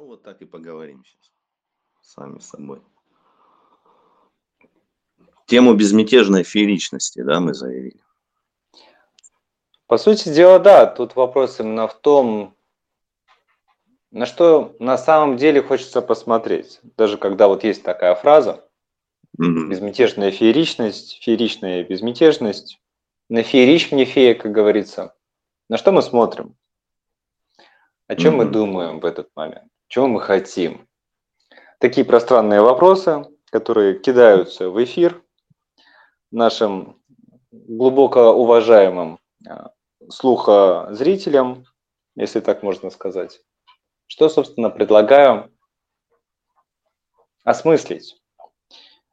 Ну вот так и поговорим сейчас сами с собой. Тему безмятежной фееричности, да, мы заявили. По сути дела, да, тут вопрос именно в том, на что на самом деле хочется посмотреть. Даже когда вот есть такая фраза, mm-hmm. безмятежная фееричность, фееричная безмятежность, на феерич мне фея, как говорится. На что мы смотрим? О чем mm-hmm. мы думаем в этот момент? Чего мы хотим? Такие пространные вопросы, которые кидаются в эфир нашим глубоко уважаемым а, слуха зрителям, если так можно сказать. Что, собственно, предлагаю осмыслить.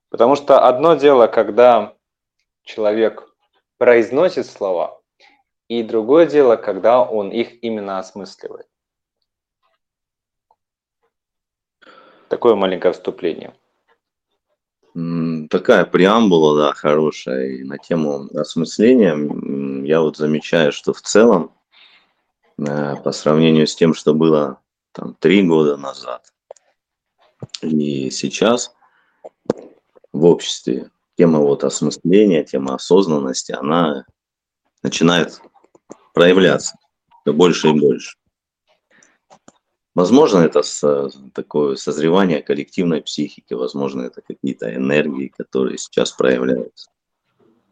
Потому что одно дело, когда человек произносит слова, и другое дело, когда он их именно осмысливает. Такое маленькое вступление. Такая преамбула, да, хорошая. И на тему осмысления я вот замечаю, что в целом, э, по сравнению с тем, что было там три года назад и сейчас в обществе, тема вот осмысления, тема осознанности, она начинает проявляться все больше и больше. Возможно, это с, такое созревание коллективной психики, возможно, это какие-то энергии, которые сейчас проявляются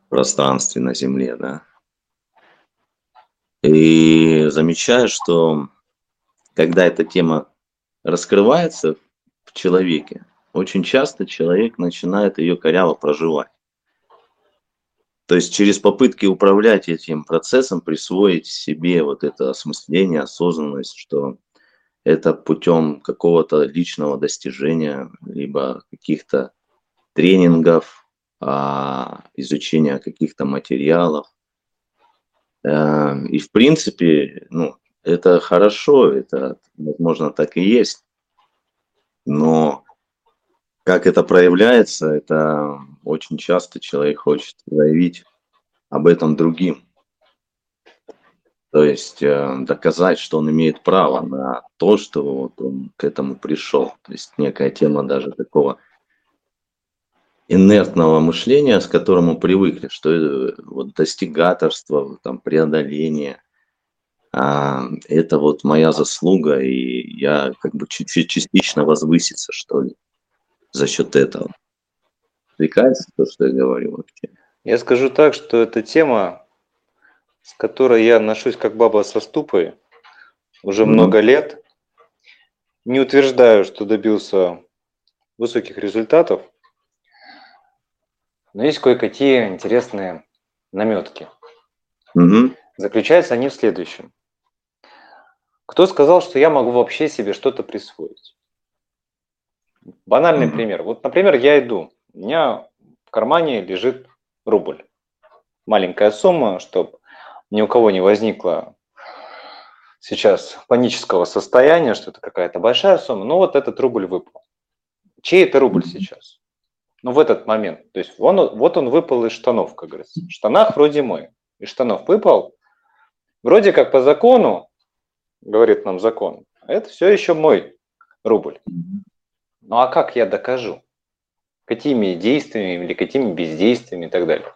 в пространстве на Земле, да. И замечаю, что когда эта тема раскрывается в человеке, очень часто человек начинает ее коряво проживать. То есть через попытки управлять этим процессом, присвоить себе вот это осмысление, осознанность, что это путем какого-то личного достижения, либо каких-то тренингов, а, изучения каких-то материалов. Э, и в принципе, ну, это хорошо, это, возможно, так и есть. Но как это проявляется, это очень часто человек хочет заявить об этом другим. То есть э, доказать, что он имеет право на то, что вот он к этому пришел. То есть некая тема даже такого инертного мышления, с которым мы привыкли, что э, вот достигаторство, там, преодоление, э, это вот моя заслуга, и я как бы чуть-чуть частично возвыситься, что ли, за счет этого. Отвлекается то, что я говорю вообще? Я скажу так, что эта тема с которой я отношусь как баба со ступой уже mm-hmm. много лет. Не утверждаю, что добился высоких результатов, но есть кое-какие интересные наметки. Mm-hmm. Заключаются они в следующем. Кто сказал, что я могу вообще себе что-то присвоить? Банальный mm-hmm. пример. Вот, например, я иду, у меня в кармане лежит рубль. Маленькая сумма, чтобы ни у кого не возникло сейчас панического состояния, что это какая-то большая сумма, ну вот этот рубль выпал. Чей это рубль сейчас? Ну, в этот момент. То есть он, вот он выпал из штанов, как говорится. В штанах вроде мой. Из штанов выпал. Вроде как по закону, говорит нам закон, это все еще мой рубль. Ну а как я докажу? Какими действиями или какими бездействиями и так далее.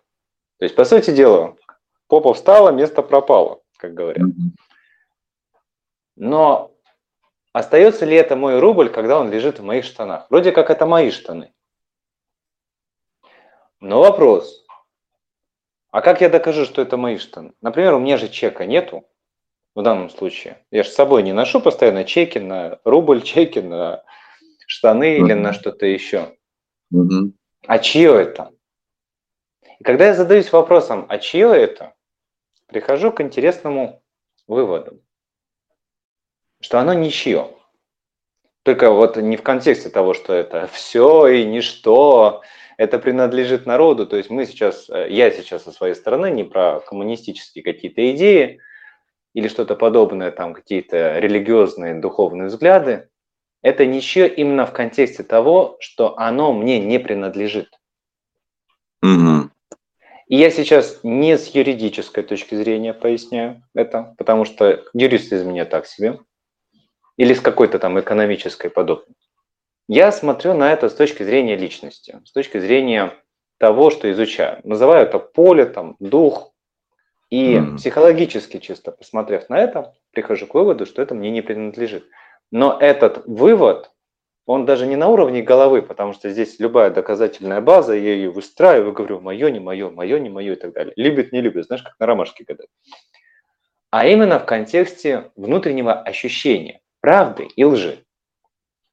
То есть, по сути дела, Попа встала, место пропало, как говорят. Но остается ли это мой рубль, когда он лежит в моих штанах? Вроде как это мои штаны. Но вопрос, а как я докажу, что это мои штаны? Например, у меня же чека нету в данном случае. Я же с собой не ношу постоянно чеки на рубль, чеки на штаны mm-hmm. или на что-то еще. Mm-hmm. А чье это? И когда я задаюсь вопросом, а чье это, прихожу к интересному выводу, что оно ничье. Только вот не в контексте того, что это все и ничто, это принадлежит народу. То есть мы сейчас, э, я сейчас со своей стороны не про коммунистические какие-то идеи или что-то подобное, там какие-то религиозные, духовные взгляды. Это ничье именно в контексте того, что оно мне не принадлежит. Угу. И я сейчас не с юридической точки зрения поясняю это, потому что юрист из меня так себе. или с какой-то там экономической подобной. Я смотрю на это с точки зрения личности, с точки зрения того, что изучаю. Называю это поле, там, дух. И mm. психологически чисто посмотрев на это, прихожу к выводу, что это мне не принадлежит. Но этот вывод, он даже не на уровне головы, потому что здесь любая доказательная база, я ее выстраиваю, говорю, мое, не мое, мое, не мое и так далее. Любит, не любит, знаешь, как на ромашке гадать. А именно в контексте внутреннего ощущения правды и лжи.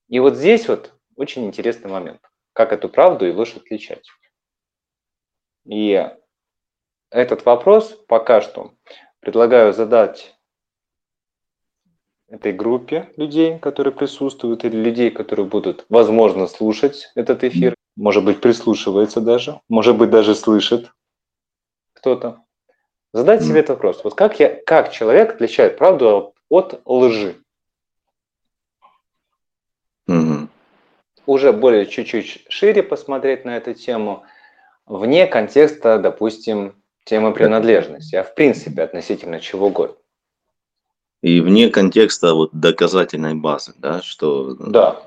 И вот здесь вот очень интересный момент, как эту правду и ложь отличать. И этот вопрос пока что предлагаю задать этой группе людей, которые присутствуют, или людей, которые будут, возможно, слушать этот эфир, может быть, прислушивается даже, может быть, даже слышит кто-то. Задать себе этот вопрос. Вот как, я, как человек отличает правду от лжи? Mm-hmm. Уже более чуть-чуть шире посмотреть на эту тему – вне контекста, допустим, темы принадлежности, а в принципе относительно чего угодно. И вне контекста вот доказательной базы, да, что да.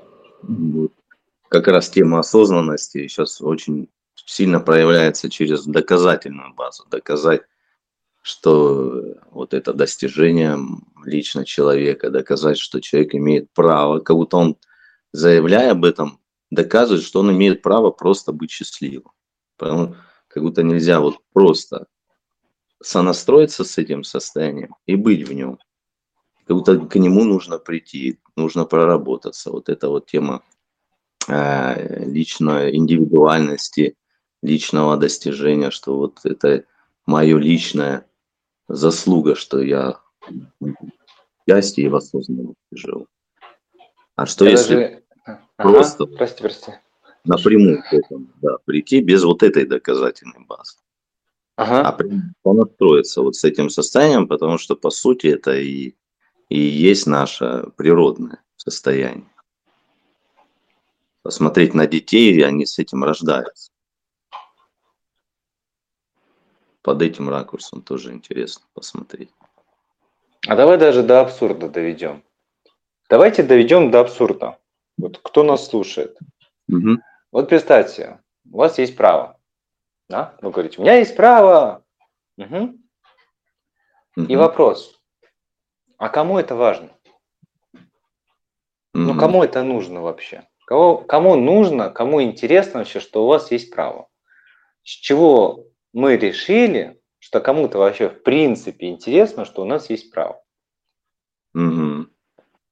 как раз тема осознанности сейчас очень сильно проявляется через доказательную базу, доказать, что вот это достижение лично человека, доказать, что человек имеет право, как будто он, заявляя об этом, доказывает, что он имеет право просто быть счастливым. Потому как будто нельзя вот просто сонастроиться с этим состоянием и быть в нем. Как будто к нему нужно прийти, нужно проработаться. Вот эта вот тема э, личной индивидуальности, личного достижения, что вот это мое личная заслуга, что я счастье и в осознанности живу. А что я если даже... просто... Ага, прости, прости напрямую к этому, да, прийти без вот этой доказательной базы. Ага. А понастроиться вот с этим состоянием, потому что по сути это и, и есть наше природное состояние. Посмотреть на детей, и они с этим рождаются. Под этим ракурсом тоже интересно посмотреть. А давай даже до абсурда доведем. Давайте доведем до абсурда. Вот кто нас слушает. Угу. Вот представьте, у вас есть право. Да? Вы говорите, у меня есть право. Угу. И вопрос, а кому это важно? Ну, кому это нужно вообще? Кого, кому нужно, кому интересно вообще, что у вас есть право? С чего мы решили, что кому-то вообще в принципе интересно, что у нас есть право? Угу.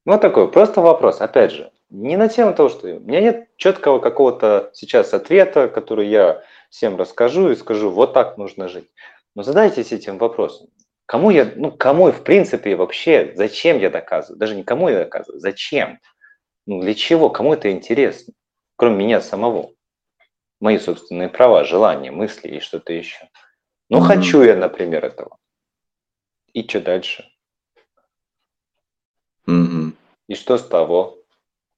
Вот такой просто вопрос. Опять же, не на тему того, что у меня нет четкого какого-то сейчас ответа, который я всем расскажу и скажу, вот так нужно жить. Но задайтесь этим вопросом. Кому я, ну, кому в принципе вообще, зачем я доказываю? Даже не кому я доказываю, зачем? Ну, для чего? Кому это интересно? Кроме меня самого. Мои собственные права, желания, мысли и что-то еще. Ну, mm-hmm. хочу я, например, этого. И что дальше? Mm-hmm. И что с того?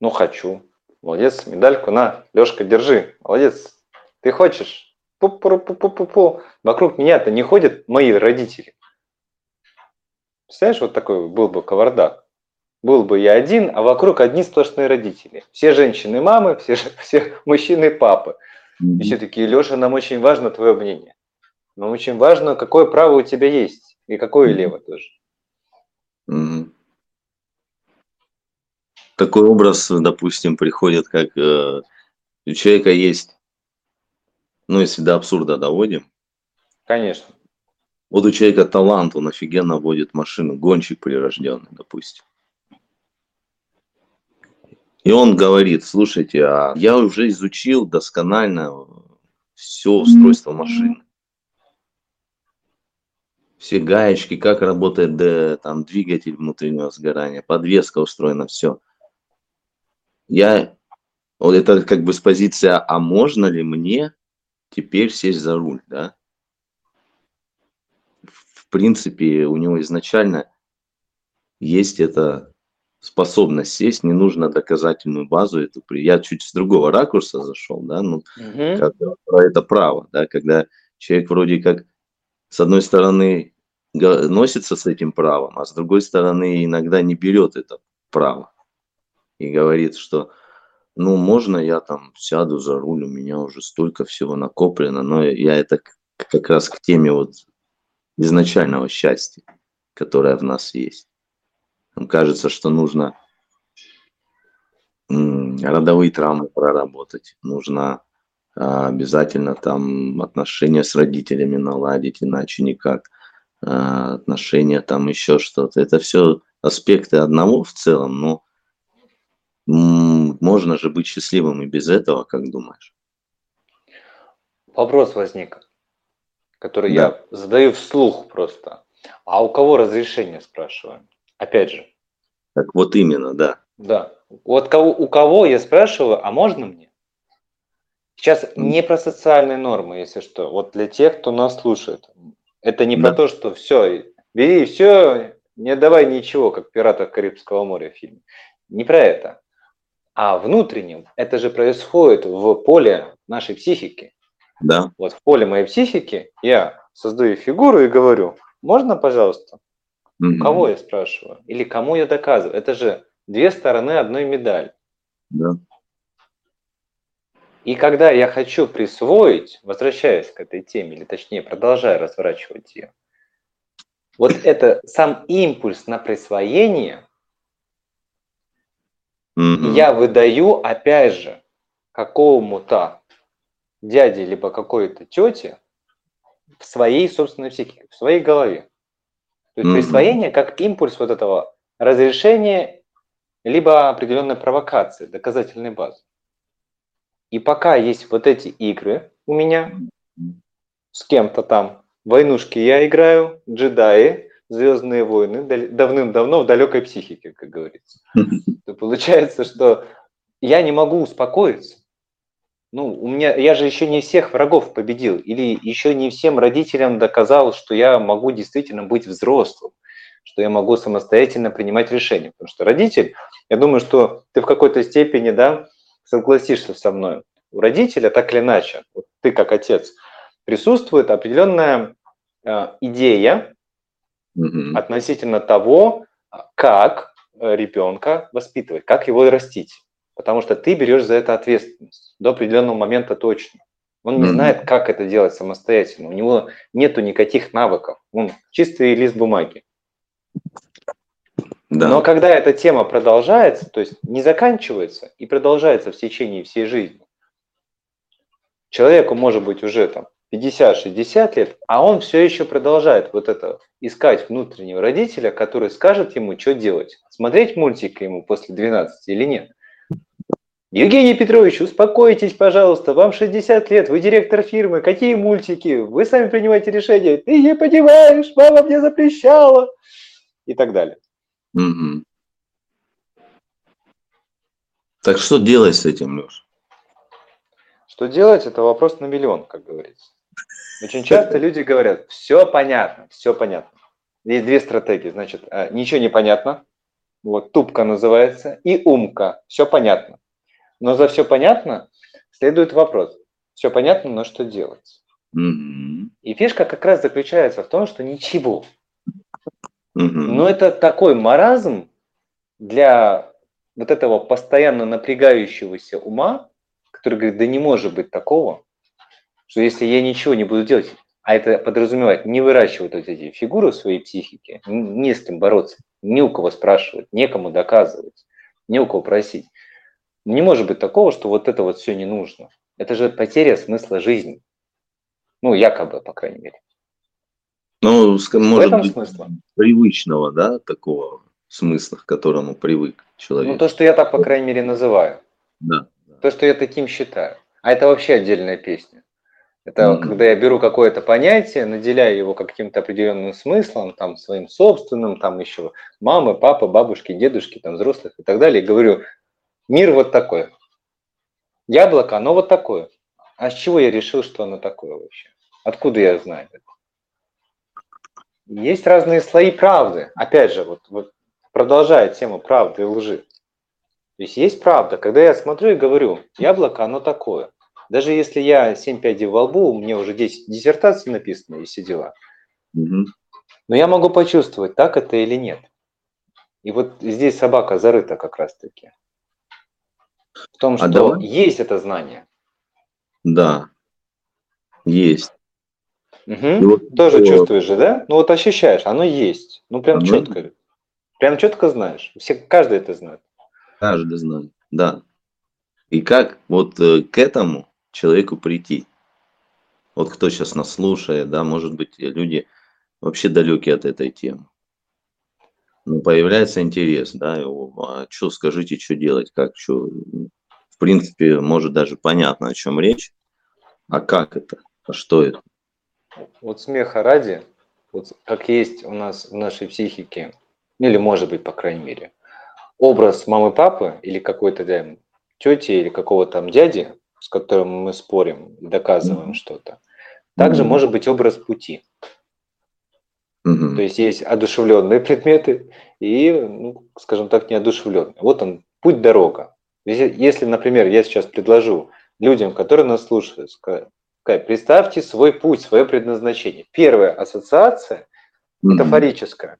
Ну, хочу. Молодец, медальку на, Лешка, держи. Молодец. Ты хочешь? Пу-пу-пу-пу-пу. Вокруг меня-то не ходят мои родители. Представляешь, вот такой был бы кавардак. Был бы я один, а вокруг одни сплошные родители. Все женщины мамы, все, все мужчины папы. И все такие, Леша, нам очень важно твое мнение. Нам очень важно, какое право у тебя есть. И какое лево тоже. Такой образ, допустим, приходит, как э, у человека есть, ну, если до абсурда доводим. Конечно. Вот у человека талант, он офигенно водит машину, гонщик прирожденный, допустим. И он говорит, слушайте, а я уже изучил досконально все устройство машины. Все гаечки, как работает да, там, двигатель внутреннего сгорания, подвеска устроена, все я, вот это как бы с позиции, а можно ли мне теперь сесть за руль, да? В принципе, у него изначально есть эта способность сесть, не нужно доказательную базу. Это, я чуть с другого ракурса зашел, да, ну, угу. как, про это право, да, когда человек вроде как с одной стороны носится с этим правом, а с другой стороны иногда не берет это право и говорит, что ну, можно я там сяду за руль, у меня уже столько всего накоплено, но я это как раз к теме вот изначального счастья, которое в нас есть. Нам кажется, что нужно родовые травмы проработать, нужно а, обязательно там отношения с родителями наладить, иначе никак, а, отношения там еще что-то. Это все аспекты одного в целом, но можно же быть счастливым и без этого, как думаешь? Вопрос возник, который да. я задаю вслух просто. А у кого разрешение, спрашиваю? Опять же. Так вот именно, да. Да. Вот кого, у кого я спрашиваю, а можно мне? Сейчас не про социальные нормы, если что. Вот для тех, кто нас слушает. Это не да. про то, что все, бери все, не давай ничего, как «Пиратов Карибского моря» в фильме. Не про это. А внутреннем это же происходит в поле нашей психики. Да. Вот в поле моей психики я создаю фигуру и говорю, можно, пожалуйста? Mm-hmm. Кого я спрашиваю? Или кому я доказываю? Это же две стороны одной медали. Да. И когда я хочу присвоить, возвращаясь к этой теме, или точнее продолжая разворачивать ее, вот это сам импульс на присвоение mm-hmm. я выдаю, опять же, какому-то дяде либо какой-то тете в своей собственной психике, в своей голове. То есть mm-hmm. присвоение как импульс вот этого разрешения либо определенной провокации, доказательной базы. И пока есть вот эти игры у меня с кем-то там, войнушки я играю, джедаи, Звездные войны давным-давно в далекой психике, как говорится. То получается, что я не могу успокоиться. Ну, у меня, я же еще не всех врагов победил, или еще не всем родителям доказал, что я могу действительно быть взрослым, что я могу самостоятельно принимать решения. Потому что родитель, я думаю, что ты в какой-то степени, да, согласишься со мной. У родителя так или иначе, вот ты как отец, присутствует определенная э, идея, угу. относительно того, как ребенка воспитывать, как его растить. Потому что ты берешь за это ответственность до определенного момента точно. Он не знает, как это делать самостоятельно. У него нету никаких навыков. Он чистый лист бумаги. Да. Но когда эта тема продолжается, то есть не заканчивается и продолжается в течение всей жизни, человеку может быть уже там 50-60 лет, а он все еще продолжает вот это искать внутреннего родителя, который скажет ему, что делать. Смотреть мультик ему после 12 или нет. Евгений Петрович, успокойтесь, пожалуйста, вам 60 лет, вы директор фирмы, какие мультики, вы сами принимаете решение, ты не понимаешь, мама мне запрещала и так далее. Угу. Так что делать с этим, Леш? Что делать, это вопрос на миллион, как говорится. Очень часто люди говорят, все понятно, все понятно. Есть две стратегии, значит, а, ничего не понятно, вот тупка называется, и умка, все понятно. Но за все понятно следует вопрос, все понятно, но что делать? Mm-hmm. И фишка как раз заключается в том, что ничего. Mm-hmm. Но это такой маразм для вот этого постоянно напрягающегося ума, который говорит, да не может быть такого, что если я ничего не буду делать, а это подразумевает не выращивать вот эти фигуры в своей психике, не с кем бороться, ни у кого спрашивать, некому доказывать, не у кого просить. Не может быть такого, что вот это вот все не нужно. Это же потеря смысла жизни. Ну, якобы, по крайней мере. Ну, может быть, смысла? привычного, да, такого смысла, к которому привык человек. Ну, то, что я так, по крайней мере, называю. Да. То, что я таким считаю. А это вообще отдельная песня. Это mm-hmm. когда я беру какое-то понятие, наделяю его каким-то определенным смыслом, там, своим собственным, там еще мамы, папы, бабушки, дедушки, там, взрослых и так далее, и говорю, мир вот такой. Яблоко, оно вот такое. А с чего я решил, что оно такое вообще? Откуда я знаю это? Есть разные слои правды. Опять же, вот, вот продолжая тему правды и лжи. То есть есть правда. Когда я смотрю и говорю, яблоко, оно такое – даже если я 7 пядей во лбу, у меня уже 10 диссертаций написано и все дела. Угу. Но я могу почувствовать, так это или нет. И вот здесь собака зарыта как раз-таки. В том, что а давай... есть это знание. Да, есть. Угу. Вот, Тоже вот, чувствуешь же, да? Ну вот ощущаешь, оно есть. Ну прям оно... четко. Прям четко знаешь. Все, каждый это знает. Каждый знает, да. И как вот э, к этому человеку прийти? Вот кто сейчас нас слушает, да, может быть, люди вообще далекие от этой темы. Ну, появляется интерес, да, а что скажите, что делать, как, что, в принципе, может даже понятно, о чем речь, а как это, а что это? Вот смеха ради, вот как есть у нас в нашей психике, или может быть, по крайней мере, образ мамы-папы или какой-то да, тети или какого-то там дяди, с которым мы спорим доказываем mm-hmm. что-то. Также mm-hmm. может быть образ пути. Mm-hmm. То есть есть одушевленные предметы и, ну, скажем так, неодушевленные. Вот он, путь-дорога. Если, например, я сейчас предложу людям, которые нас слушают, сказать, представьте свой путь, свое предназначение. Первая ассоциация, метафорическая,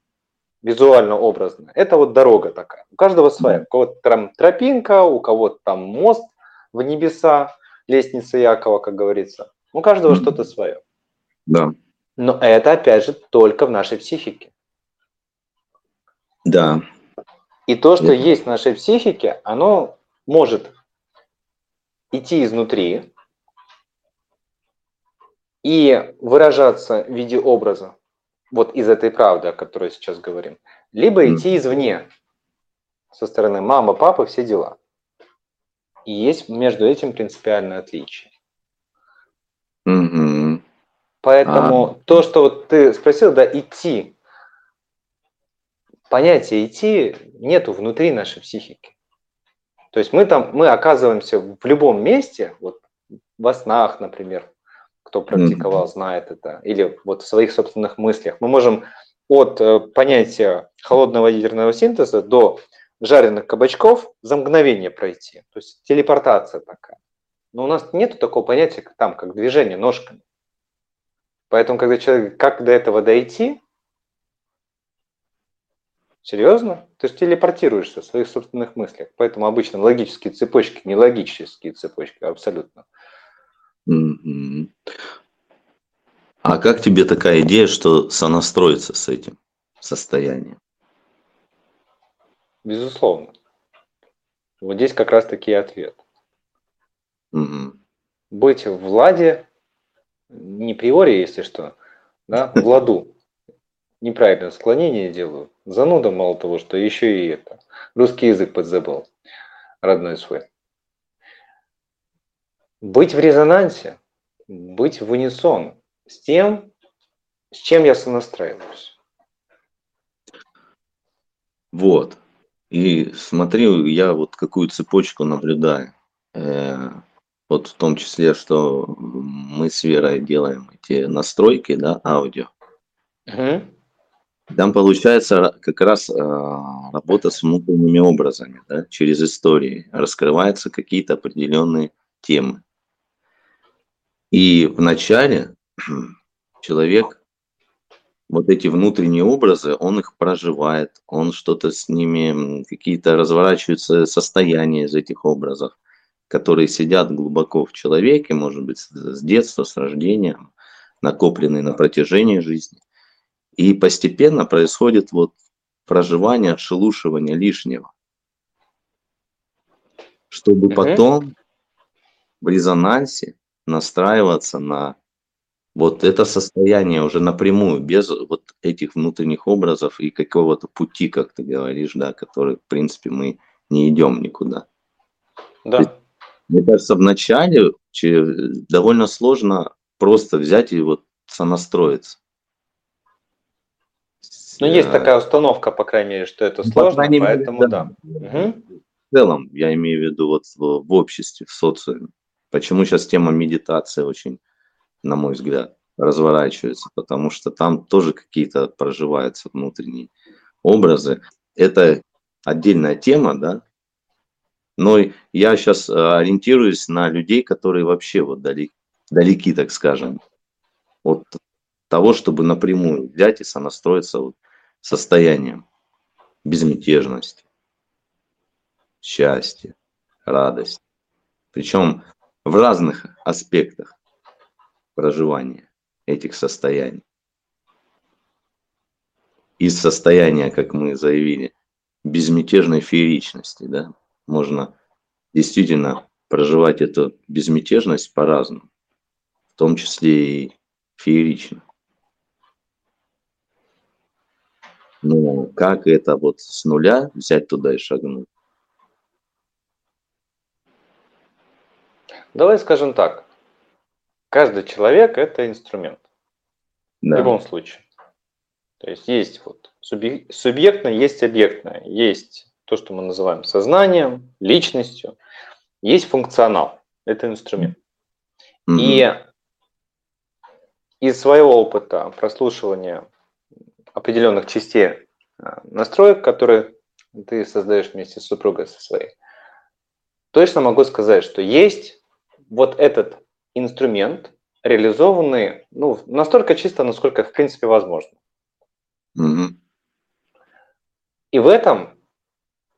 визуально образно, это вот дорога такая. У каждого своя. У кого-то там тропинка, у кого-то там мост в небеса, лестница Якова, как говорится. У каждого что-то свое. Да. Но это, опять же, только в нашей психике. Да. И то, что yeah. есть в нашей психике, оно может идти изнутри и выражаться в виде образа, вот из этой правды, о которой сейчас говорим, либо идти извне, со стороны мама, папа, все дела. И есть между этим принципиальное отличие. Mm-hmm. Поэтому а. то, что вот ты спросил, да, идти, понятие идти нету внутри нашей психики. То есть мы там, мы оказываемся в любом месте, вот во снах, например, кто практиковал, знает это, или вот в своих собственных мыслях. Мы можем от э, понятия холодного ядерного синтеза до жареных кабачков за мгновение пройти. То есть телепортация такая. Но у нас нет такого понятия, там, как движение ножками. Поэтому, когда человек, как до этого дойти, серьезно, ты же телепортируешься в своих собственных мыслях. Поэтому обычно логические цепочки, не логические цепочки, абсолютно. А как тебе такая идея, что сонастроиться с этим состоянием? Безусловно. Вот здесь как раз таки ответ. Угу. Быть в ладе, не приори, если что, да, в ладу. Неправильное склонение делаю. Зануда мало того, что еще и это. Русский язык подзабыл. Родной свой. Быть в резонансе, быть в унисон с тем, с чем я сонастраиваюсь. Вот. И смотри, я вот какую цепочку наблюдаю. Э, вот в том числе, что мы с Верой делаем эти настройки, да, аудио. Угу. Там получается как раз э, работа с внутренними образами, да, через истории. Раскрываются какие-то определенные темы. И вначале человек вот эти внутренние образы, он их проживает, он что-то с ними, какие-то разворачиваются состояния из этих образов, которые сидят глубоко в человеке, может быть, с детства, с рождения, накопленные на протяжении жизни. И постепенно происходит вот проживание, отшелушивание лишнего, чтобы потом в резонансе настраиваться на вот это состояние уже напрямую, без вот этих внутренних образов и какого-то пути, как ты говоришь, да, который, в принципе, мы не идем никуда. Да. Мне кажется, вначале довольно сложно просто взять и вот сонастроиться. Ну, есть э, такая установка, по крайней мере, что это ну, сложно, поэтому мере, да. да. Угу. В целом, я имею в виду вот в, в обществе, в социуме. Почему сейчас тема медитации очень, на мой взгляд, разворачивается? Потому что там тоже какие-то проживаются внутренние образы. Это отдельная тема, да, но я сейчас э, ориентируюсь на людей, которые вообще вот далеки, далеки так скажем, от того, чтобы напрямую взять и сонастроиться вот состоянием безмятежности, счастья, радость. Причем в разных аспектах проживания этих состояний. Из состояния, как мы заявили, безмятежной фееричности, да, можно действительно проживать эту безмятежность по-разному, в том числе и феерично. Ну, как это вот с нуля взять туда и шагнуть? Давай скажем так. Каждый человек – это инструмент. Да. В любом случае. То есть есть вот субъектное, есть объектное. Есть то, что мы называем сознанием, личностью. Есть функционал. Это инструмент. Mm-hmm. И из своего опыта прослушивания определенных частей а, настроек, которые ты создаешь вместе с супругой со своей, точно могу сказать, что есть вот этот инструмент, реализованный ну, настолько чисто, насколько в принципе возможно. Mm-hmm. И в этом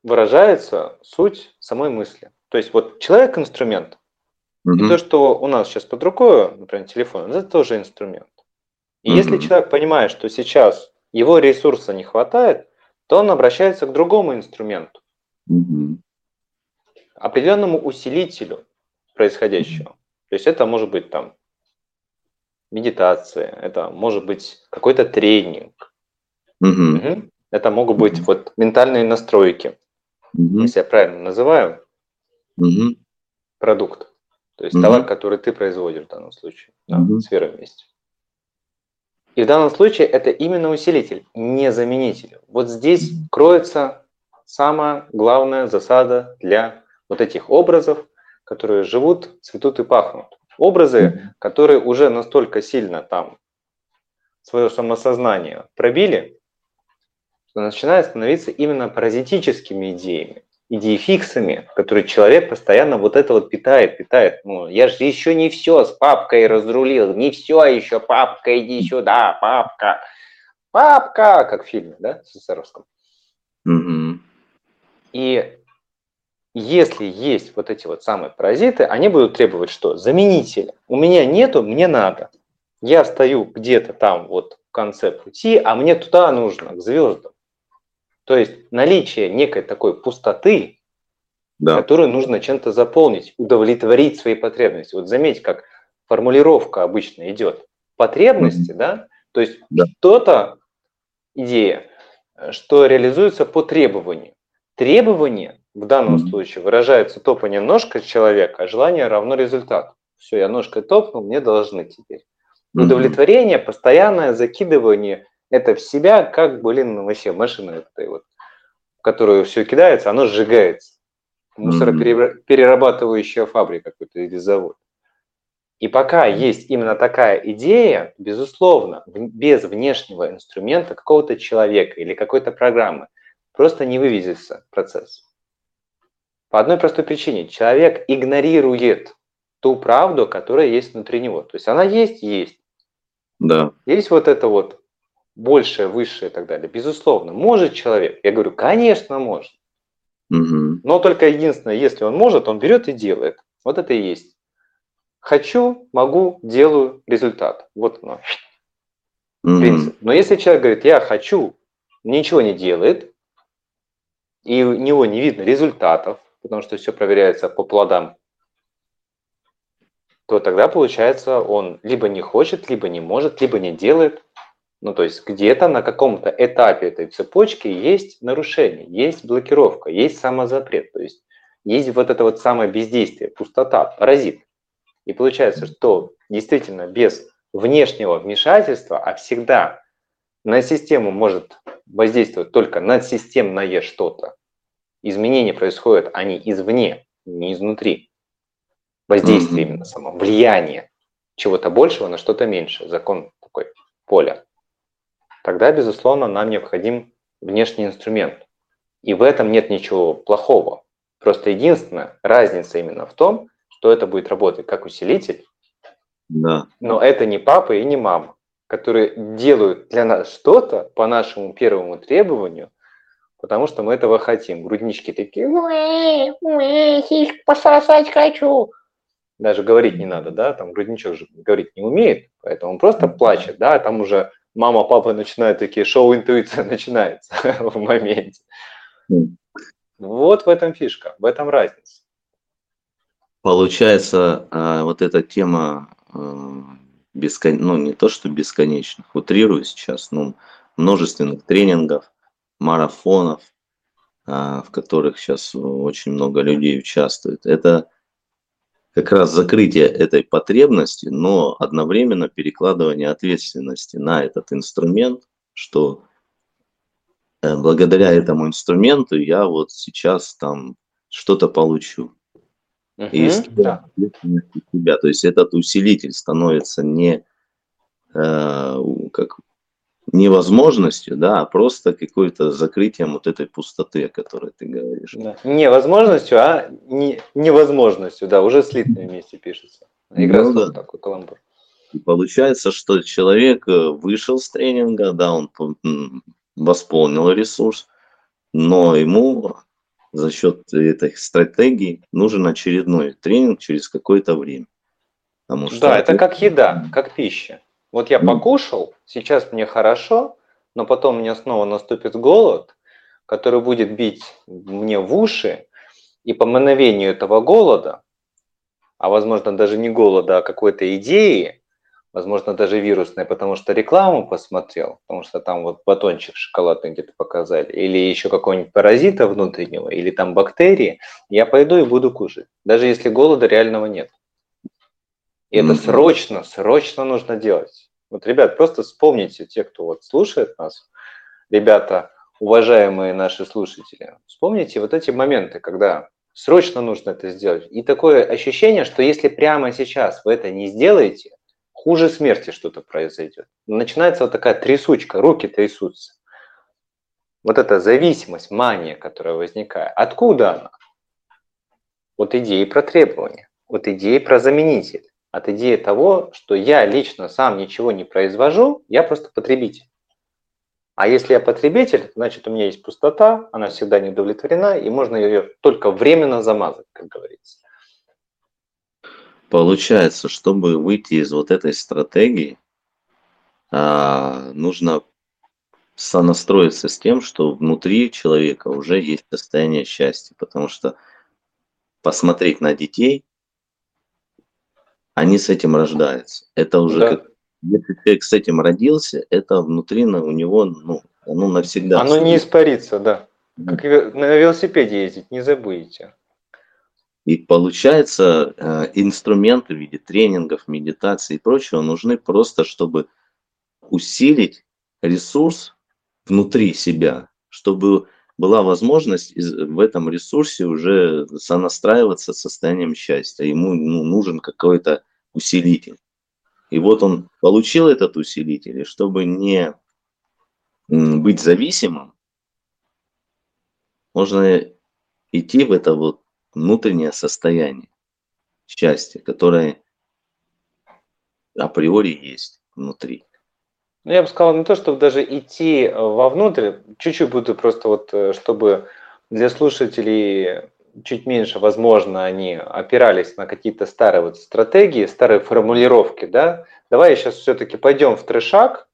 выражается суть самой мысли. То есть вот человек инструмент, mm-hmm. и то, что у нас сейчас под рукой, например, телефон, это тоже инструмент. И mm-hmm. если человек понимает, что сейчас его ресурса не хватает, то он обращается к другому инструменту, mm-hmm. определенному усилителю происходящего. То есть это может быть там медитация, это может быть какой-то тренинг, mm-hmm. это могут быть вот ментальные настройки, mm-hmm. если я правильно называю mm-hmm. продукт, то есть mm-hmm. товар, который ты производишь в данном случае, да, mm-hmm. сфера вместе. И в данном случае это именно усилитель, не заменитель. Вот здесь кроется самая главная засада для вот этих образов, которые живут, цветут и пахнут. Образы, которые уже настолько сильно там свое самосознание пробили, что начинают становиться именно паразитическими идеями идеи-фиксами, которые человек постоянно вот это вот питает, питает. Ну, я же еще не все с папкой разрулил, не все еще, папка, иди сюда, папка. Папка, как в фильме, да, СССРовском. Mm-hmm. И если есть вот эти вот самые паразиты, они будут требовать что? Заменителя. У меня нету, мне надо. Я стою где-то там вот в конце пути, а мне туда нужно, к звездам. То есть наличие некой такой пустоты, да. которую нужно чем-то заполнить, удовлетворить свои потребности. Вот заметь, как формулировка обычно идет. Потребности, mm-hmm. да? То есть да. что-то, идея, что реализуется по требованию. Требование в данном mm-hmm. случае выражается топание ножкой человека, а желание равно результату. Все, я ножкой топнул, мне должны теперь. Удовлетворение, постоянное закидывание это в себя, как, блин, ну, вообще машина этой вот, в которую все кидается, оно сжигается. Мусороперерабатывающая фабрика какой-то или завод. И пока есть именно такая идея, безусловно, без внешнего инструмента какого-то человека или какой-то программы просто не вывезется процесс. По одной простой причине. Человек игнорирует ту правду, которая есть внутри него. То есть она есть, есть. Да. Есть вот это вот большее, высшее и так далее. Безусловно, может человек. Я говорю, конечно, может. Угу. Но только единственное, если он может, он берет и делает. Вот это и есть. Хочу, могу, делаю, результат. Вот оно. Угу. Принцип. Но если человек говорит, я хочу, ничего не делает, и у него не видно результатов, потому что все проверяется по плодам, то тогда получается он либо не хочет, либо не может, либо не делает, ну, то есть где-то на каком-то этапе этой цепочки есть нарушение, есть блокировка, есть самозапрет, то есть есть вот это вот самое бездействие, пустота, паразит. И получается, что действительно без внешнего вмешательства, а всегда на систему может воздействовать только надсистемное что-то. Изменения происходят, они извне, не изнутри. Воздействие mm-hmm. именно само, влияние чего-то большего на что-то меньше, закон такой поля тогда, безусловно, нам необходим внешний инструмент. И в этом нет ничего плохого. Просто единственная разница именно в том, что это будет работать как усилитель, да. но это не папа и не мама, которые делают для нас что-то по нашему первому требованию, потому что мы этого хотим. Груднички такие, мы, мы, пососать хочу. Даже говорить не надо, да, там грудничок же говорить не умеет, поэтому он просто плачет, да, там уже мама, папа начинают такие, шоу интуиция начинается в моменте. Вот в этом фишка, в этом разница. Получается, а, вот эта тема а, бескон... ну не то что бесконечных, утрирую сейчас, но множественных тренингов, марафонов, а, в которых сейчас очень много людей участвует. Это как раз закрытие этой потребности, но одновременно перекладывание ответственности на этот инструмент, что э, благодаря этому инструменту я вот сейчас там что-то получу. Uh-huh, и да. себя. То есть этот усилитель становится не э, как невозможностью, да, а просто какой-то закрытием вот этой пустоты, о которой ты говоришь. Да. Не возможностью, а не, невозможностью, да, уже слитные вместе пишется. Игра ну, да. такой каламбур. И получается, что человек э, вышел с тренинга, да, он восполнил ресурс, но ему за счет этой стратегии нужен очередной тренинг через какое-то время. Потому что да, это как еда, как пища. Вот я покушал, сейчас мне хорошо, но потом мне снова наступит голод, который будет бить мне в уши, и по мановению этого голода, а возможно даже не голода, а какой-то идеи, возможно даже вирусной, потому что рекламу посмотрел, потому что там вот батончик шоколадный где-то показали, или еще какого-нибудь паразита внутреннего, или там бактерии, я пойду и буду кушать, даже если голода реального нет. И это срочно, срочно нужно делать. Вот, ребят, просто вспомните, те, кто вот слушает нас, ребята, уважаемые наши слушатели, вспомните вот эти моменты, когда срочно нужно это сделать. И такое ощущение, что если прямо сейчас вы это не сделаете, хуже смерти что-то произойдет. Начинается вот такая трясучка, руки трясутся. Вот эта зависимость, мания, которая возникает. Откуда она? Вот идеи про требования, вот идеи про заменитель от идеи того, что я лично сам ничего не произвожу, я просто потребитель. А если я потребитель, значит у меня есть пустота, она всегда не удовлетворена, и можно ее только временно замазать, как говорится. Получается, чтобы выйти из вот этой стратегии, а, нужно сонастроиться с тем, что внутри человека уже есть состояние счастья, потому что посмотреть на детей они с этим рождаются. Это уже да. как, если человек с этим родился, это внутри на, у него, ну, оно навсегда. Оно не испарится, да. Как на велосипеде ездить, не забудете. И получается, э, инструменты в виде тренингов, медитации и прочего нужны просто, чтобы усилить ресурс внутри себя, чтобы была возможность в этом ресурсе уже сонастраиваться с состоянием счастья. Ему ну, нужен какой-то усилитель. И вот он получил этот усилитель, и чтобы не быть зависимым, можно идти в это вот внутреннее состояние счастья, которое априори есть внутри. Ну, я бы сказал, не то, чтобы даже идти э, вовнутрь, чуть-чуть буду просто вот, э, чтобы для слушателей чуть меньше, возможно, они опирались на какие-то старые вот стратегии, старые формулировки, да, давай сейчас все-таки пойдем в трешак,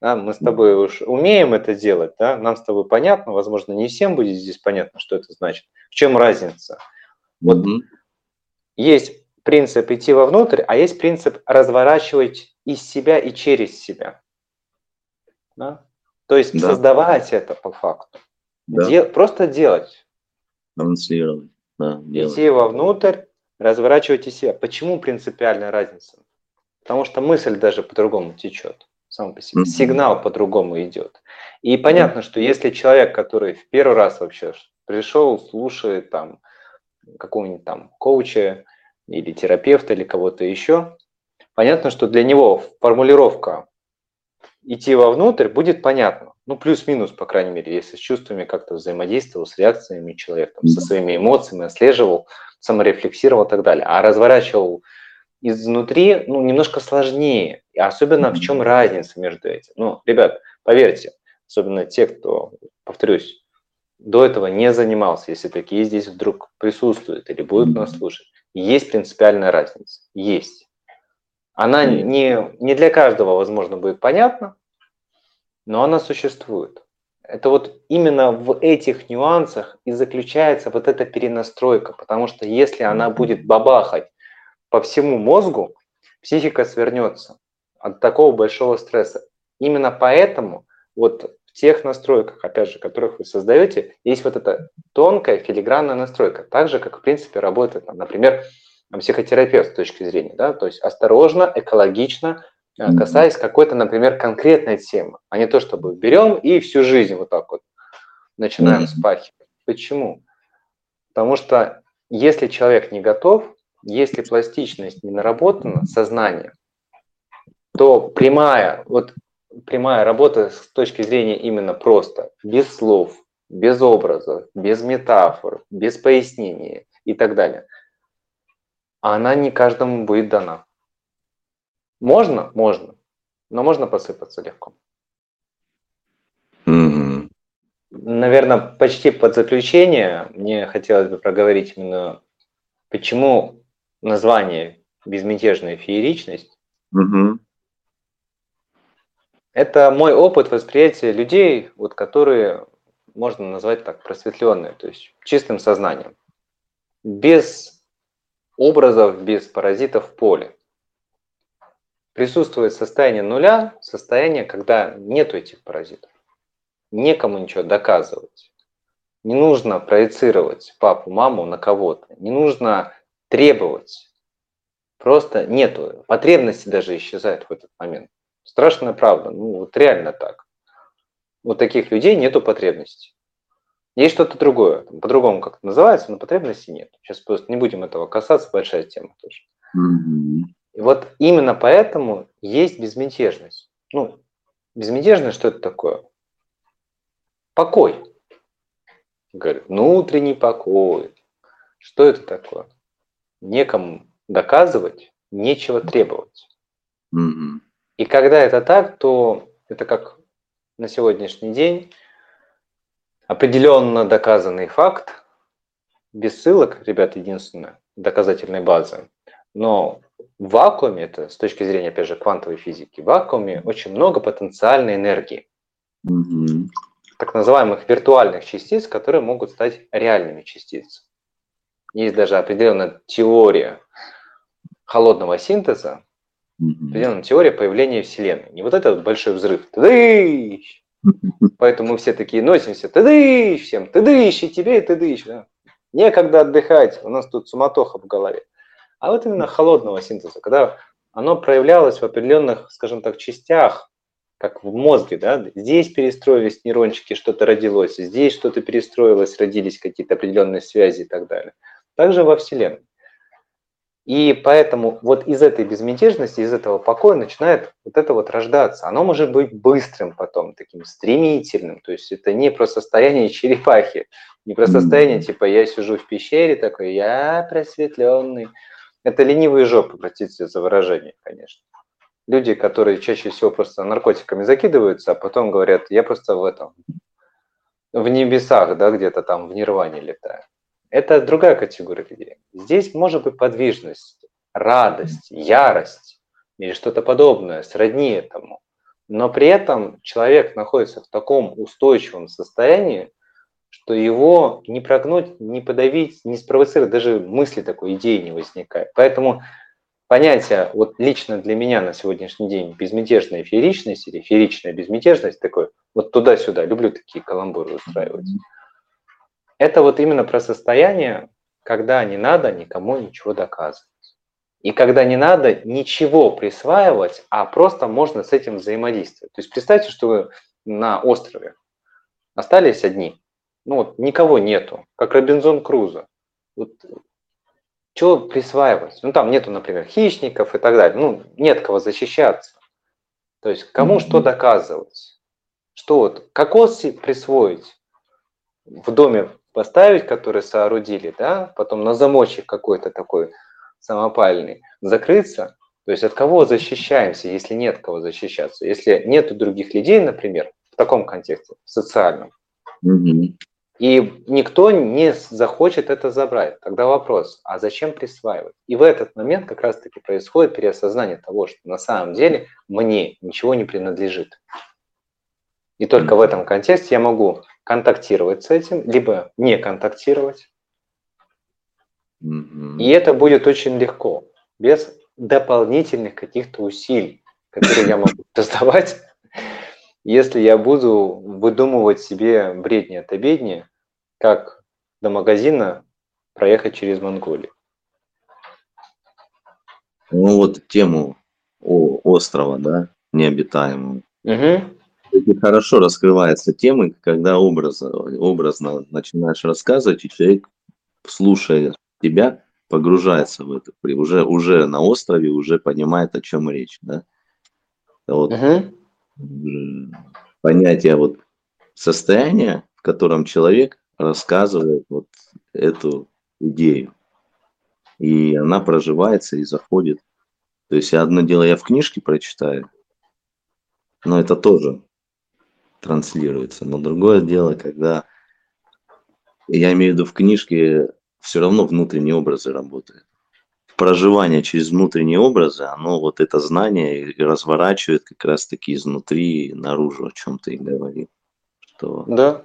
да, мы с тобой уж умеем это делать, да, нам с тобой понятно, возможно, не всем будет здесь понятно, что это значит, в чем разница. Вот mm-hmm. есть принцип идти вовнутрь, а есть принцип разворачивать из себя и через себя. Да? То есть да. создавать это по факту. Да. Де- просто делать. Транслировать. Да, делать. Идти вовнутрь, разворачивать из себя. Почему принципиальная разница? Потому что мысль даже по-другому течет сам по себе. Mm-hmm. Сигнал по-другому идет. И понятно, что если человек, который в первый раз вообще пришел, слушает там какого-нибудь там коуча или терапевта или кого-то еще, понятно, что для него формулировка идти вовнутрь, будет понятно. Ну, плюс-минус, по крайней мере, если с чувствами как-то взаимодействовал, с реакциями человека, со своими эмоциями, отслеживал, саморефлексировал и так далее. А разворачивал изнутри, ну, немножко сложнее. И особенно в чем разница между этим. Ну, ребят, поверьте, особенно те, кто, повторюсь, до этого не занимался, если такие здесь вдруг присутствуют или будут нас слушать, есть принципиальная разница. Есть. Она не, не для каждого, возможно, будет понятна, но она существует. Это вот именно в этих нюансах и заключается вот эта перенастройка, потому что если она будет бабахать по всему мозгу, психика свернется от такого большого стресса. Именно поэтому вот в тех настройках, опять же, которых вы создаете, есть вот эта тонкая филигранная настройка, так же, как, в принципе, работает, например, психотерапевт с точки зрения, да, то есть осторожно, экологично, э, касаясь какой-то, например, конкретной темы, а не то, чтобы берем и всю жизнь вот так вот начинаем спахивать. Почему? Потому что если человек не готов, если пластичность не наработана, сознание, то прямая, вот прямая работа с точки зрения именно просто, без слов, без образов, без метафор, без пояснений и так далее, она не каждому будет дана. Можно? Можно. Но можно посыпаться легко. Mm-hmm. Наверное, почти под заключение мне хотелось бы проговорить именно, почему название «Безмятежная фееричность» mm-hmm. Это мой опыт восприятия людей, вот, которые можно назвать так просветленные, то есть чистым сознанием, без образов, без паразитов в поле. Присутствует состояние нуля, состояние, когда нет этих паразитов. Некому ничего доказывать. Не нужно проецировать папу, маму на кого-то. Не нужно требовать. Просто нету. Потребности даже исчезают в этот момент. Страшная правда. Ну, вот реально так. У таких людей нету потребностей. Есть что-то другое, по-другому как это называется, но потребностей нет. Сейчас просто не будем этого касаться, большая тема тоже. Mm-hmm. И вот именно поэтому есть безмятежность. Ну, безмятежность что это такое? Покой. Говорю, внутренний покой. Что это такое? Некому доказывать, нечего требовать. Mm-hmm. И когда это так, то это как на сегодняшний день определенно доказанный факт, без ссылок, ребят, единственное, доказательной базы. Но в вакууме, это с точки зрения, опять же, квантовой физики, в вакууме очень много потенциальной энергии. Mm-hmm. Так называемых виртуальных частиц, которые могут стать реальными частицами. Есть даже определенная теория холодного синтеза, определенная теория появления Вселенной. Не вот этот большой взрыв. Поэтому мы все такие носимся. Тадыщ всем. Тадыщ и тебе, и тадыщ. Да? Некогда отдыхать. У нас тут суматоха в голове. А вот именно холодного синтеза, когда оно проявлялось в определенных, скажем так, частях, как в мозге, да, здесь перестроились нейрончики, что-то родилось, здесь что-то перестроилось, родились какие-то определенные связи и так далее. Также во Вселенной. И поэтому вот из этой безмятежности, из этого покоя начинает вот это вот рождаться. Оно может быть быстрым потом, таким стремительным. То есть это не про состояние черепахи, не про состояние типа я сижу в пещере такой, я просветленный. Это ленивые жопы, простите за выражение, конечно. Люди, которые чаще всего просто наркотиками закидываются, а потом говорят, я просто в этом, в небесах, да, где-то там в нирване летаю. Это другая категория людей. Здесь может быть подвижность, радость, ярость или что-то подобное, сродни этому. Но при этом человек находится в таком устойчивом состоянии, что его не прогнуть, не подавить, не спровоцировать, даже мысли такой идеи не возникает. Поэтому понятие, вот лично для меня на сегодняшний день безмятежная фееричность или фееричная безмятежность, такой вот туда-сюда, люблю такие каламбуры устраивать. Это вот именно про состояние, когда не надо никому ничего доказывать. И когда не надо ничего присваивать, а просто можно с этим взаимодействовать. То есть представьте, что вы на острове остались одни. Ну вот никого нету, как Робинзон Крузо. Вот чего присваивать? Ну там нету, например, хищников и так далее. Ну нет кого защищаться. То есть кому mm-hmm. что доказывать? Что вот кокос присвоить в доме поставить, которые соорудили, да, потом на замочек какой-то такой самопальный, закрыться, то есть от кого защищаемся, если нет кого защищаться? Если нет других людей, например, в таком контексте, в социальном, mm-hmm. И никто не захочет это забрать. Тогда вопрос, а зачем присваивать? И в этот момент как раз-таки происходит переосознание того, что на самом деле мне ничего не принадлежит. И только в этом контексте я могу контактировать с этим, либо не контактировать. И это будет очень легко, без дополнительных каких-то усилий, которые я могу создавать если я буду выдумывать себе бредни от обедни, как до магазина проехать через Монголию. Ну вот тему о острова, да, необитаемого. Угу. Хорошо раскрывается темы, когда образно, образно начинаешь рассказывать, и человек, слушая тебя, погружается в это, уже, уже на острове, уже понимает, о чем речь, да? Вот. Угу понятие вот состояния, в котором человек рассказывает вот эту идею. И она проживается и заходит. То есть одно дело я в книжке прочитаю, но это тоже транслируется. Но другое дело, когда я имею в виду в книжке, все равно внутренние образы работают проживание через внутренние образы, оно вот это знание и разворачивает как раз-таки изнутри наружу, о чем ты и говорил. Что да.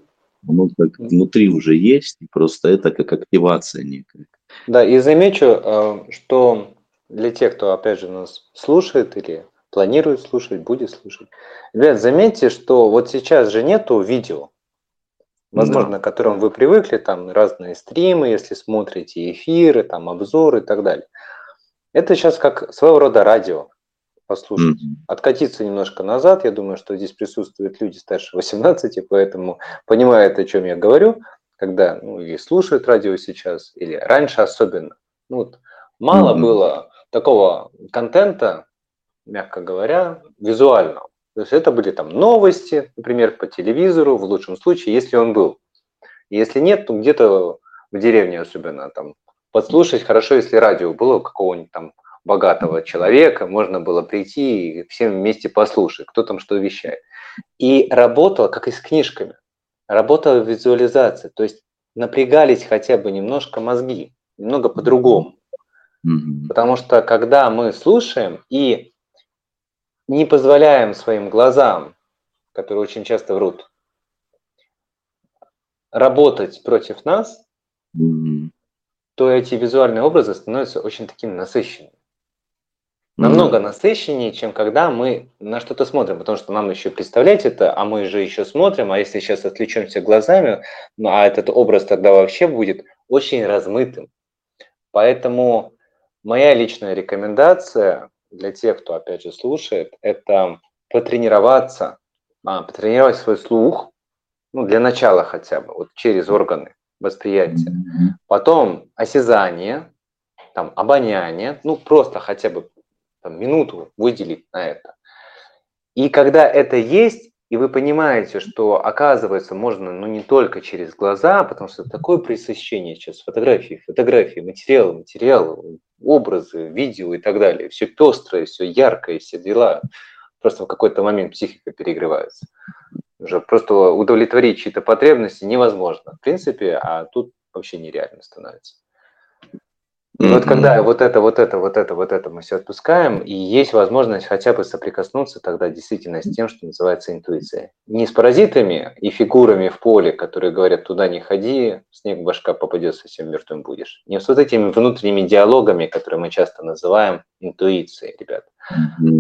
Оно как внутри уже есть, и просто это как активация некая. Да, и замечу, э, что для тех, кто, опять же, нас слушает или планирует слушать, будет слушать. Ребят, заметьте, что вот сейчас же нету видео, возможно, да. к которым вы привыкли, там разные стримы, если смотрите, эфиры, там обзоры и так далее. Это сейчас как своего рода радио послушать. Mm-hmm. Откатиться немножко назад, я думаю, что здесь присутствуют люди старше 18, поэтому понимают, о чем я говорю, когда ну, и слушают радио сейчас, или раньше особенно. Ну, вот, мало mm-hmm. было такого контента, мягко говоря, визуального. То есть это были там новости, например, по телевизору, в лучшем случае, если он был. Если нет, то где-то в деревне особенно там подслушать. Хорошо, если радио было какого-нибудь там богатого человека, можно было прийти и всем вместе послушать, кто там что вещает. И работало, как и с книжками, работала визуализация, то есть напрягались хотя бы немножко мозги, немного по-другому. Mm-hmm. Потому что когда мы слушаем и не позволяем своим глазам, которые очень часто врут, работать против нас, mm-hmm то эти визуальные образы становятся очень такими насыщенными. Намного mm-hmm. насыщеннее, чем когда мы на что-то смотрим, потому что нам еще представлять это, а мы же еще смотрим, а если сейчас отвлечемся глазами, ну а этот образ тогда вообще будет очень размытым. Поэтому моя личная рекомендация для тех, кто опять же слушает, это потренироваться, а, потренировать свой слух, ну для начала хотя бы, вот через органы восприятие. Потом осязание, там, обоняние, ну просто хотя бы там, минуту выделить на это. И когда это есть, и вы понимаете, что оказывается можно ну не только через глаза, потому что такое пресыщение сейчас фотографии, фотографии, материалы, материалы, образы, видео и так далее. Все пестрое, все яркое, все дела. Просто в какой-то момент психика перегревается уже просто удовлетворить чьи-то потребности невозможно, в принципе, а тут вообще нереально становится. И вот когда вот это, вот это, вот это, вот это мы все отпускаем, и есть возможность хотя бы соприкоснуться тогда действительно с тем, что называется интуиция. Не с паразитами и фигурами в поле, которые говорят, туда не ходи, снег в башка попадет, совсем мертвым будешь. Не с вот этими внутренними диалогами, которые мы часто называем интуицией, ребят.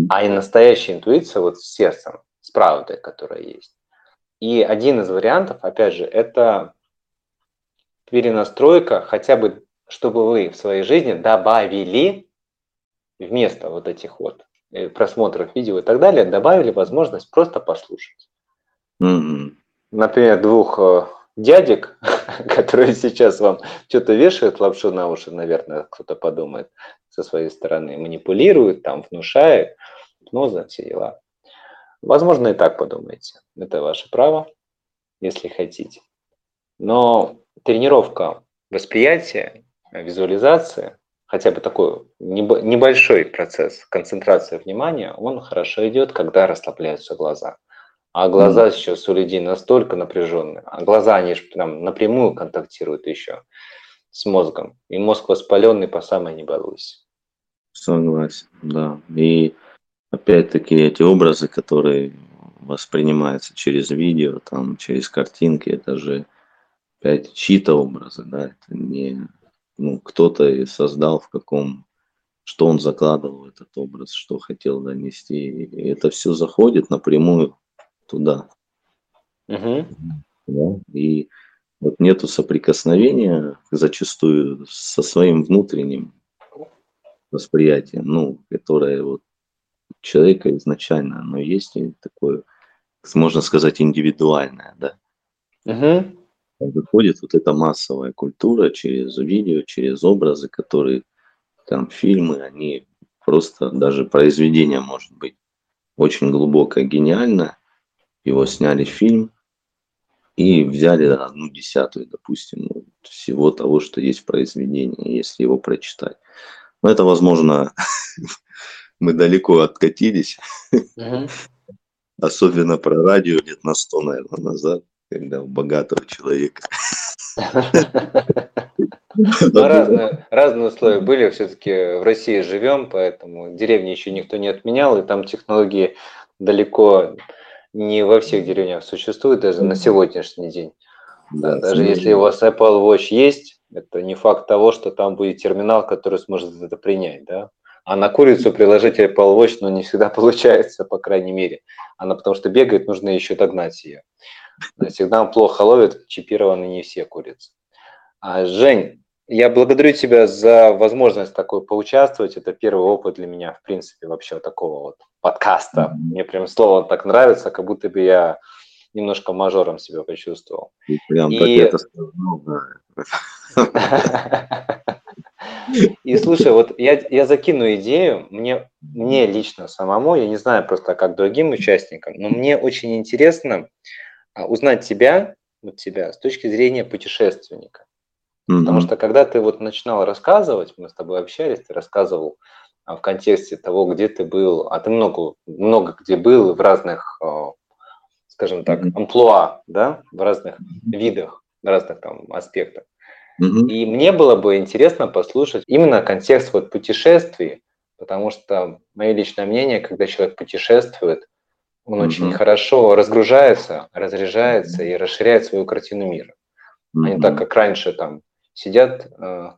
А и настоящая интуиция вот с сердцем, с правдой, которая есть. И один из вариантов, опять же, это перенастройка, хотя бы, чтобы вы в своей жизни добавили вместо вот этих вот э, просмотров видео и так далее, добавили возможность просто послушать. Mm-hmm. Например, двух э, дядек, которые сейчас вам что-то вешают лапшу на уши, наверное, кто-то подумает со своей стороны, манипулируют, там, внушают, гипноза, все дела. Возможно, и так подумайте. Это ваше право, если хотите. Но тренировка восприятия, визуализация, хотя бы такой небольшой процесс концентрации внимания, он хорошо идет, когда расслабляются глаза. А глаза сейчас у людей настолько напряженные. А глаза, они же прям напрямую контактируют еще с мозгом. И мозг воспаленный по самой не балуйся. Согласен, да. И опять-таки эти образы, которые воспринимаются через видео, там, через картинки, это же опять чьи-то образы, да, это не ну, кто-то создал в каком, что он закладывал в этот образ, что хотел донести. И это все заходит напрямую туда. Угу. Да? И вот нету соприкосновения зачастую со своим внутренним восприятием, ну, которое вот человека изначально, оно есть и такое, можно сказать, индивидуальное, да. Угу. Выходит вот эта массовая культура через видео, через образы, которые там фильмы, они просто даже произведение может быть очень глубокое, гениальное, его сняли фильм и взяли одну десятую, допустим, всего того, что есть в произведении, если его прочитать. Но это, возможно, мы далеко откатились, особенно про радио лет на сто, наверное, назад, когда у богатого человека. Ну, разные, разные условия были, все-таки в России живем, поэтому деревни еще никто не отменял, и там технологии далеко не во всех деревнях существуют, даже на сегодняшний день. Да, даже если у вас Apple Watch есть, это не факт того, что там будет терминал, который сможет это принять, да. А на курицу приложить Apple Watch, ну, не всегда получается, по крайней мере. Она потому что бегает, нужно еще догнать ее. Сигнал плохо ловит, чипированы не все курицы. А, Жень, я благодарю тебя за возможность такой поучаствовать. Это первый опыт для меня, в принципе, вообще такого вот подкаста. Мне прям слово так нравится, как будто бы я немножко мажором себя почувствовал. И прям и... это сказал, И слушай, вот я, я закину идею, мне, мне лично самому, я не знаю просто как другим участникам, но мне очень интересно а, узнать тебя, вот тебя с точки зрения путешественника. Mm-hmm. Потому что когда ты вот начинал рассказывать, мы с тобой общались, ты рассказывал а, в контексте того, где ты был, а ты много, много где был в разных, а, скажем так, амплуа, да, в разных видах, в разных там аспектах. Mm-hmm. И мне было бы интересно послушать именно контекст вот путешествий, потому что мое личное мнение, когда человек путешествует, он mm-hmm. очень хорошо разгружается, разряжается и расширяет свою картину мира. Mm-hmm. А не так, как раньше там сидят э,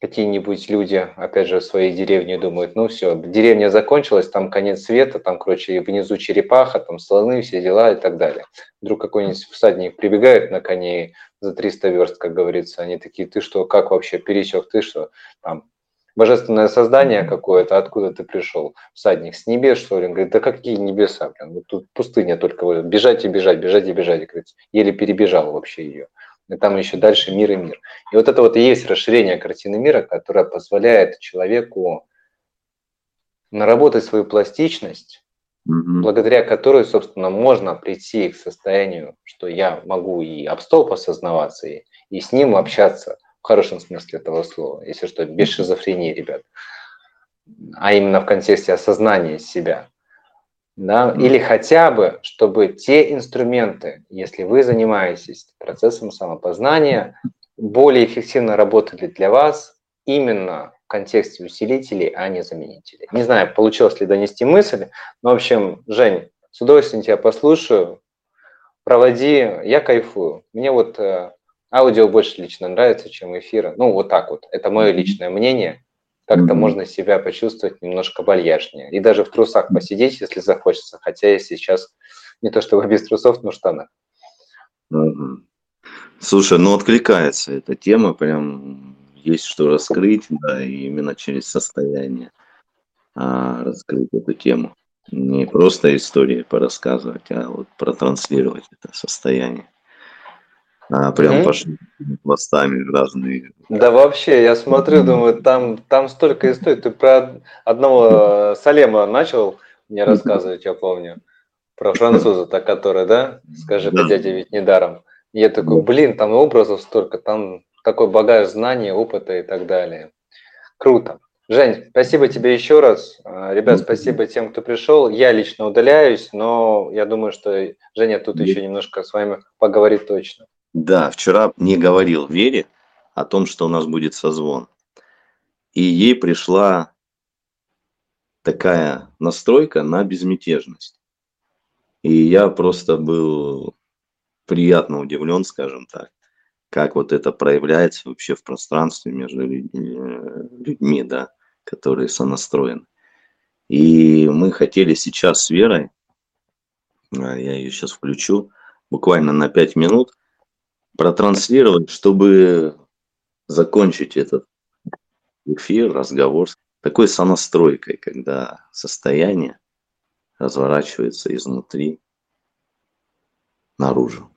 какие-нибудь люди, опять же, в своей деревне думают, ну все, деревня закончилась, там конец света, там, короче, внизу черепаха, там слоны, все дела и так далее. Вдруг какой-нибудь всадник прибегает на коне за 300 верст, как говорится, они такие, ты что, как вообще пересек, ты что, там, божественное создание какое-то, откуда ты пришел? Всадник с небес, что ли? Он говорит, да какие небеса, блин, вот тут пустыня только, бежать и бежать, бежать и бежать, и, говорит, еле перебежал вообще ее и там еще дальше мир и мир. И вот это вот и есть расширение картины мира, которое позволяет человеку наработать свою пластичность, mm-hmm. благодаря которой, собственно, можно прийти к состоянию, что я могу и об стол посознаваться, и, и с ним общаться в хорошем смысле этого слова, если что, без шизофрении, ребят, а именно в контексте осознания себя да, или хотя бы, чтобы те инструменты, если вы занимаетесь процессом самопознания, более эффективно работали для вас именно в контексте усилителей, а не заменителей. Не знаю, получилось ли донести мысль, но, в общем, Жень, с удовольствием тебя послушаю, проводи, я кайфую. Мне вот э, аудио больше лично нравится, чем эфир. Ну, вот так вот. Это мое личное мнение как-то можно себя почувствовать немножко вальяжнее. И даже в трусах посидеть, если захочется. Хотя я сейчас не то чтобы без трусов, но в штанах. Слушай, ну откликается эта тема, прям есть что раскрыть, да, и именно через состояние а, раскрыть эту тему. Не просто истории порассказывать, а вот протранслировать это состояние. А, прям mm-hmm. пошли хвостами разные. Да вообще, я смотрю, думаю, там, там столько историй. Ты про одного Салема начал мне рассказывать, я помню. Про француза-то, который, да? Скажи, да. дядя ведь недаром. Я такой, блин, там образов столько, там такой багаж знаний, опыта и так далее. Круто. Жень, спасибо тебе еще раз. А, ребят, спасибо тем, кто пришел. Я лично удаляюсь, но я думаю, что Женя тут еще немножко с вами поговорит точно. Да, вчера не говорил Вере о том, что у нас будет созвон. И ей пришла такая настройка на безмятежность. И я просто был приятно удивлен, скажем так, как вот это проявляется вообще в пространстве между людьми, людьми да, которые сонастроены. И мы хотели сейчас с Верой, а, я ее сейчас включу, буквально на 5 минут, протранслировать, чтобы закончить этот эфир, разговор с такой сонастройкой, когда состояние разворачивается изнутри наружу.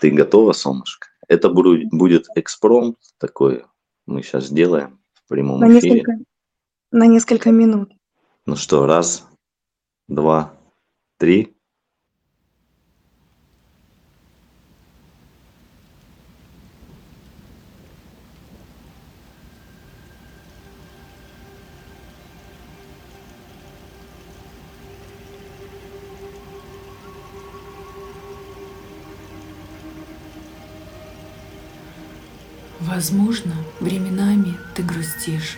Ты готова, солнышко? Это будет экспромт такой, мы сейчас сделаем в прямом на эфире. Несколько, на несколько минут. Ну что, раз, два, три. Возможно, временами ты грустишь.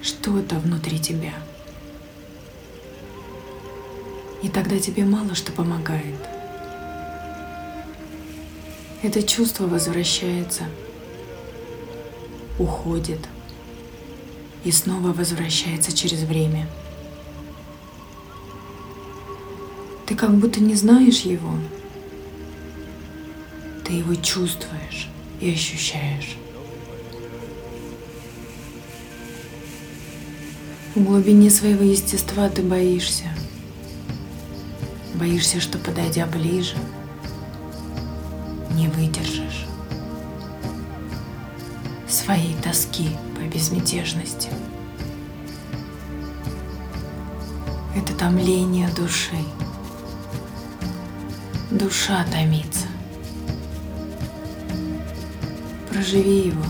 Что-то внутри тебя. И тогда тебе мало что помогает. Это чувство возвращается, уходит и снова возвращается через время. Ты как будто не знаешь его, ты его чувствуешь и ощущаешь. В глубине своего естества ты боишься. Боишься, что подойдя ближе, не выдержишь своей тоски по безмятежности. Это томление души. Душа томится. Проживи его,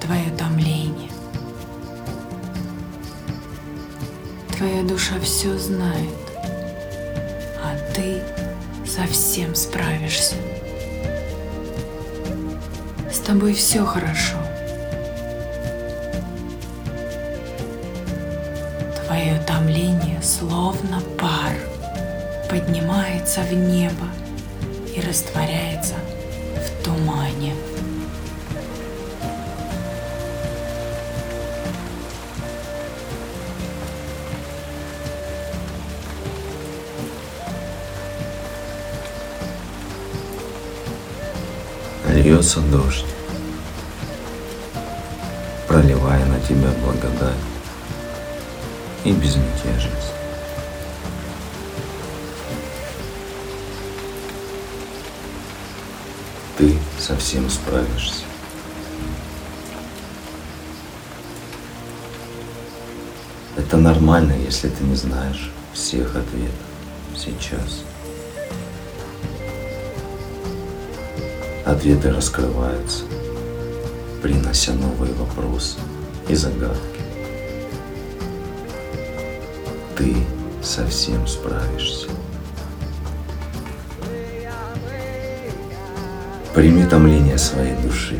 твое томление. Твоя душа все знает, а ты совсем справишься. С тобой все хорошо. Твое томление словно пар поднимается в небо и растворяется в тумане. Льется дождь, проливая на тебя благодать и безмятежность. Ты совсем справишься. Это нормально, если ты не знаешь всех ответов сейчас. Ответы раскрываются, принося новые вопросы и загадки. Ты совсем справишься. Прими томление своей души.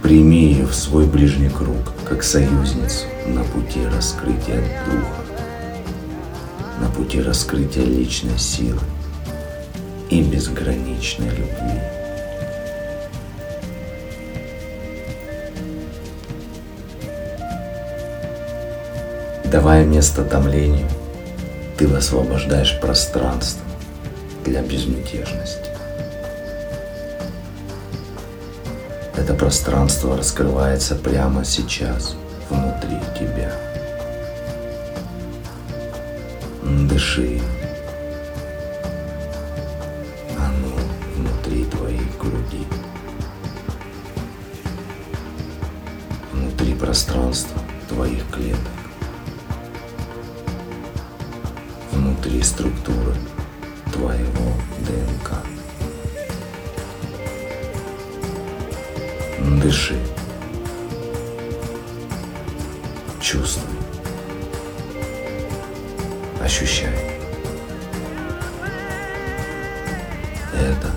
Прими ее в свой ближний круг, как союзницу на пути раскрытия духа, на пути раскрытия личной силы, и безграничной любви. Давая место томлению, ты высвобождаешь пространство для безмятежности. Это пространство раскрывается прямо сейчас, внутри тебя. Дыши пространство твоих клеток, внутри структуры твоего ДНК. Дыши. Чувствуй. Ощущай. Это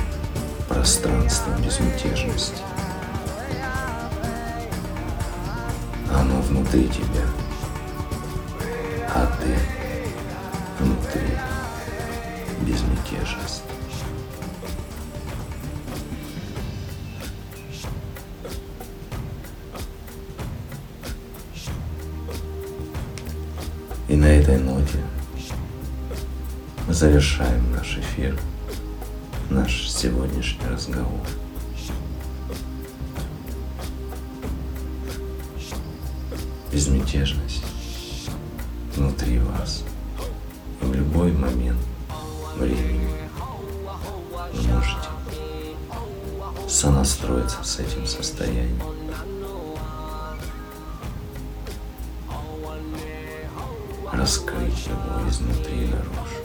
пространство безмятежности. Внутри тебя, а ты внутри безмятежности. И на этой ноте мы завершаем наш эфир, наш сегодняшний разговор. Безмятежность внутри вас. В любой момент времени вы можете сонастроиться с этим состоянием. Раскрыть его изнутри наружу.